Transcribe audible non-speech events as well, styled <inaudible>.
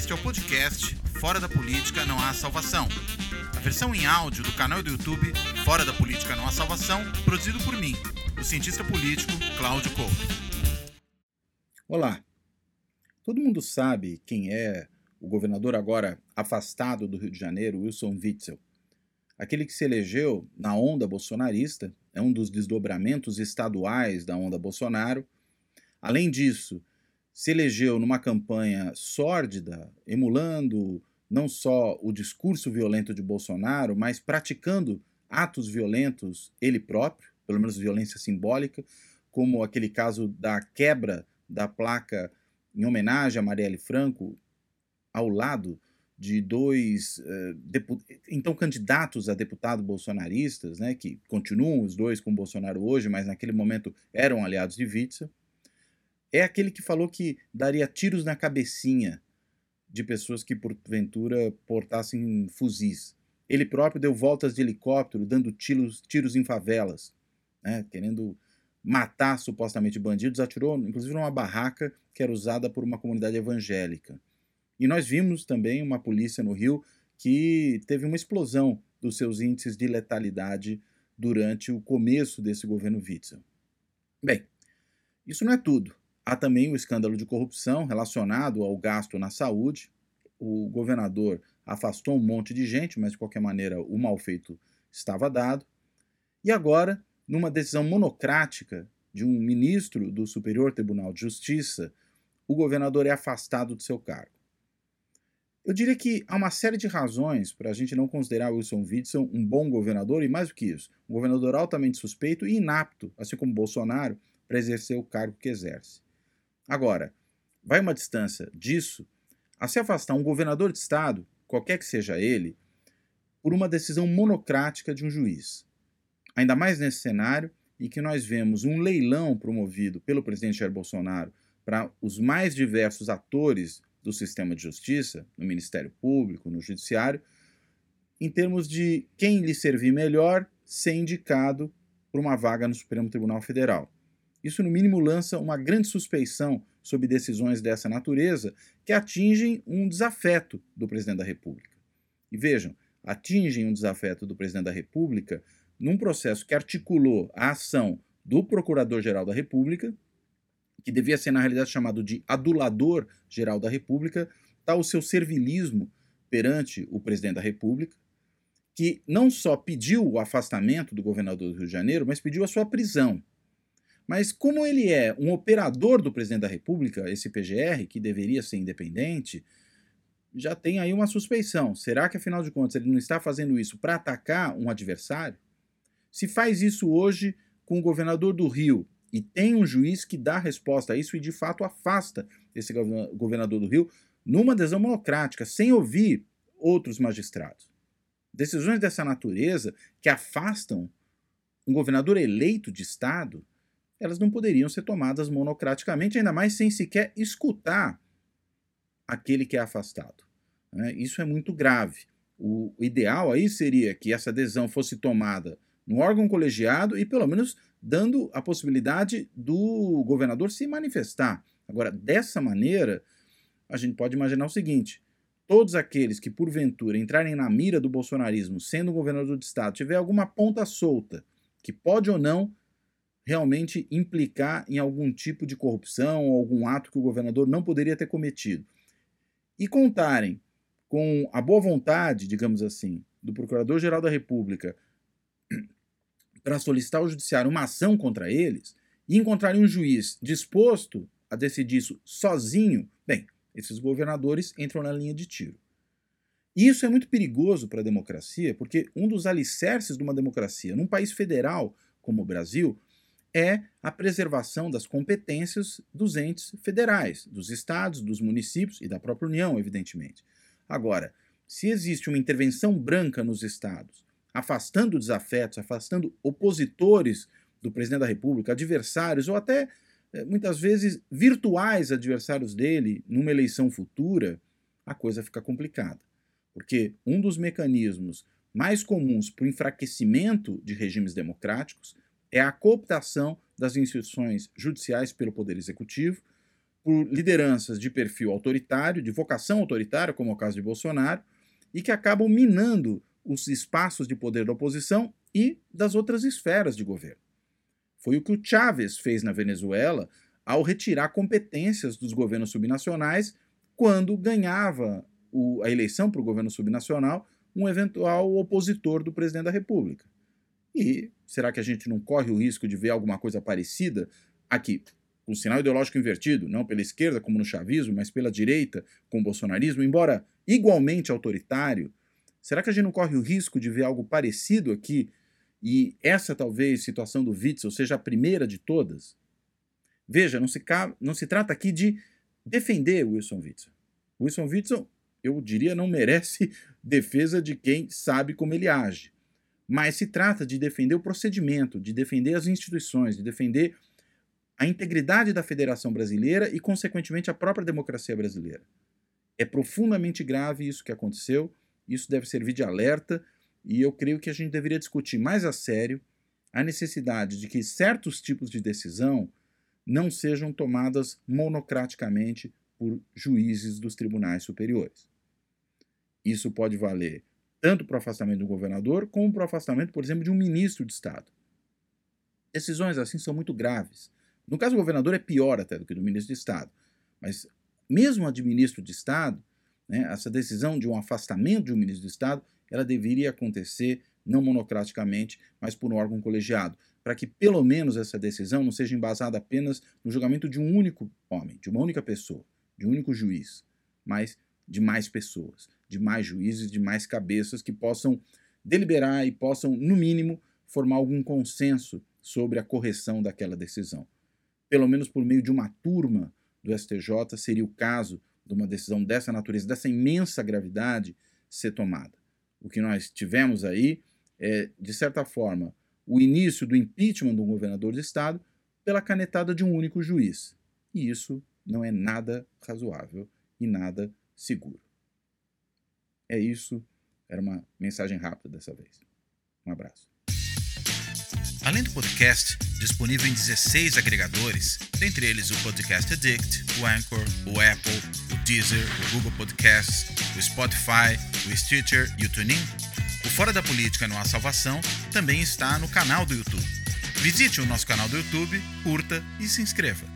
Este é o podcast Fora da Política Não Há Salvação. A versão em áudio do canal do YouTube Fora da Política Não Há Salvação, produzido por mim, o cientista político Cláudio Couto. Olá. Todo mundo sabe quem é o governador agora afastado do Rio de Janeiro, Wilson Witzel. Aquele que se elegeu na onda bolsonarista, é um dos desdobramentos estaduais da onda Bolsonaro. Além disso, se elegeu numa campanha sórdida, emulando não só o discurso violento de Bolsonaro, mas praticando atos violentos ele próprio, pelo menos violência simbólica, como aquele caso da quebra da placa em homenagem a Marielle Franco, ao lado de dois uh, então candidatos a deputado bolsonaristas, né, que continuam os dois com Bolsonaro hoje, mas naquele momento eram aliados de Witzel é aquele que falou que daria tiros na cabecinha de pessoas que porventura portassem fuzis. Ele próprio deu voltas de helicóptero, dando tiros, tiros em favelas, né, querendo matar supostamente bandidos, atirou inclusive numa barraca que era usada por uma comunidade evangélica. E nós vimos também uma polícia no Rio que teve uma explosão dos seus índices de letalidade durante o começo desse governo Witzel. Bem, isso não é tudo. Há também o escândalo de corrupção relacionado ao gasto na saúde. O governador afastou um monte de gente, mas de qualquer maneira o mal feito estava dado. E agora, numa decisão monocrática de um ministro do Superior Tribunal de Justiça, o governador é afastado do seu cargo. Eu diria que há uma série de razões para a gente não considerar Wilson Witzel um bom governador e, mais do que isso, um governador altamente suspeito e inapto, assim como Bolsonaro, para exercer o cargo que exerce. Agora, vai uma distância disso a se afastar um governador de estado, qualquer que seja ele, por uma decisão monocrática de um juiz. Ainda mais nesse cenário em que nós vemos um leilão promovido pelo presidente Jair Bolsonaro para os mais diversos atores do sistema de justiça, no Ministério Público, no Judiciário, em termos de quem lhe servir melhor ser indicado para uma vaga no Supremo Tribunal Federal. Isso, no mínimo, lança uma grande suspeição sobre decisões dessa natureza que atingem um desafeto do presidente da República. E vejam, atingem um desafeto do presidente da República num processo que articulou a ação do Procurador-Geral da República, que devia ser, na realidade, chamado de Adulador-Geral da República, está o seu servilismo perante o presidente da República, que não só pediu o afastamento do governador do Rio de Janeiro, mas pediu a sua prisão. Mas como ele é um operador do presidente da República, esse PGR, que deveria ser independente, já tem aí uma suspeição. Será que, afinal de contas, ele não está fazendo isso para atacar um adversário? Se faz isso hoje com o governador do Rio e tem um juiz que dá resposta a isso e de fato afasta esse governador do Rio numa adesão monocrática, sem ouvir outros magistrados. Decisões dessa natureza que afastam um governador eleito de Estado elas não poderiam ser tomadas monocraticamente, ainda mais sem sequer escutar aquele que é afastado. Né? Isso é muito grave. O ideal aí seria que essa adesão fosse tomada no órgão colegiado e, pelo menos, dando a possibilidade do governador se manifestar. Agora, dessa maneira, a gente pode imaginar o seguinte: todos aqueles que, porventura, entrarem na mira do bolsonarismo, sendo governador de estado, tiver alguma ponta solta, que pode ou não realmente implicar em algum tipo de corrupção ou algum ato que o governador não poderia ter cometido. E contarem com a boa vontade, digamos assim, do Procurador-Geral da República <clears throat> para solicitar ao Judiciário uma ação contra eles e encontrarem um juiz disposto a decidir isso sozinho, bem, esses governadores entram na linha de tiro. E isso é muito perigoso para a democracia, porque um dos alicerces de uma democracia num país federal como o Brasil é a preservação das competências dos entes federais, dos estados, dos municípios e da própria União, evidentemente. Agora, se existe uma intervenção branca nos estados, afastando desafetos, afastando opositores do presidente da República, adversários ou até eh, muitas vezes virtuais adversários dele numa eleição futura, a coisa fica complicada. Porque um dos mecanismos mais comuns para o enfraquecimento de regimes democráticos é a cooptação das instituições judiciais pelo Poder Executivo, por lideranças de perfil autoritário, de vocação autoritária, como é o caso de Bolsonaro, e que acabam minando os espaços de poder da oposição e das outras esferas de governo. Foi o que o Chávez fez na Venezuela ao retirar competências dos governos subnacionais quando ganhava o, a eleição para o governo subnacional um eventual opositor do presidente da República. E será que a gente não corre o risco de ver alguma coisa parecida aqui? O sinal ideológico invertido, não pela esquerda, como no chavismo, mas pela direita, com o bolsonarismo, embora igualmente autoritário, será que a gente não corre o risco de ver algo parecido aqui e essa talvez situação do Witzel seja a primeira de todas? Veja, não se, não se trata aqui de defender Wilson Witzel. Wilson Witzel, eu diria, não merece <laughs> defesa de quem sabe como ele age. Mas se trata de defender o procedimento, de defender as instituições, de defender a integridade da Federação Brasileira e, consequentemente, a própria democracia brasileira. É profundamente grave isso que aconteceu, isso deve servir de alerta, e eu creio que a gente deveria discutir mais a sério a necessidade de que certos tipos de decisão não sejam tomadas monocraticamente por juízes dos tribunais superiores. Isso pode valer tanto para o afastamento do governador, como para o afastamento, por exemplo, de um ministro de Estado. Decisões assim são muito graves. No caso do governador, é pior até do que do ministro de Estado. Mas, mesmo a de ministro de Estado, né, essa decisão de um afastamento de um ministro de Estado, ela deveria acontecer não monocraticamente, mas por um órgão colegiado para que pelo menos essa decisão não seja embasada apenas no julgamento de um único homem, de uma única pessoa, de um único juiz, mas de mais pessoas, de mais juízes, de mais cabeças que possam deliberar e possam, no mínimo, formar algum consenso sobre a correção daquela decisão. Pelo menos por meio de uma turma do STJ seria o caso de uma decisão dessa natureza, dessa imensa gravidade, ser tomada. O que nós tivemos aí é, de certa forma, o início do impeachment um governador de estado pela canetada de um único juiz. E isso não é nada razoável e nada seguro. É isso. Era uma mensagem rápida dessa vez. Um abraço. Além do podcast, disponível em 16 agregadores, dentre eles o Podcast Addict, o Anchor, o Apple, o Deezer, o Google Podcasts, o Spotify, o Stitcher e o TuneIn, o Fora da Política não há salvação também está no canal do YouTube. Visite o nosso canal do YouTube, curta e se inscreva.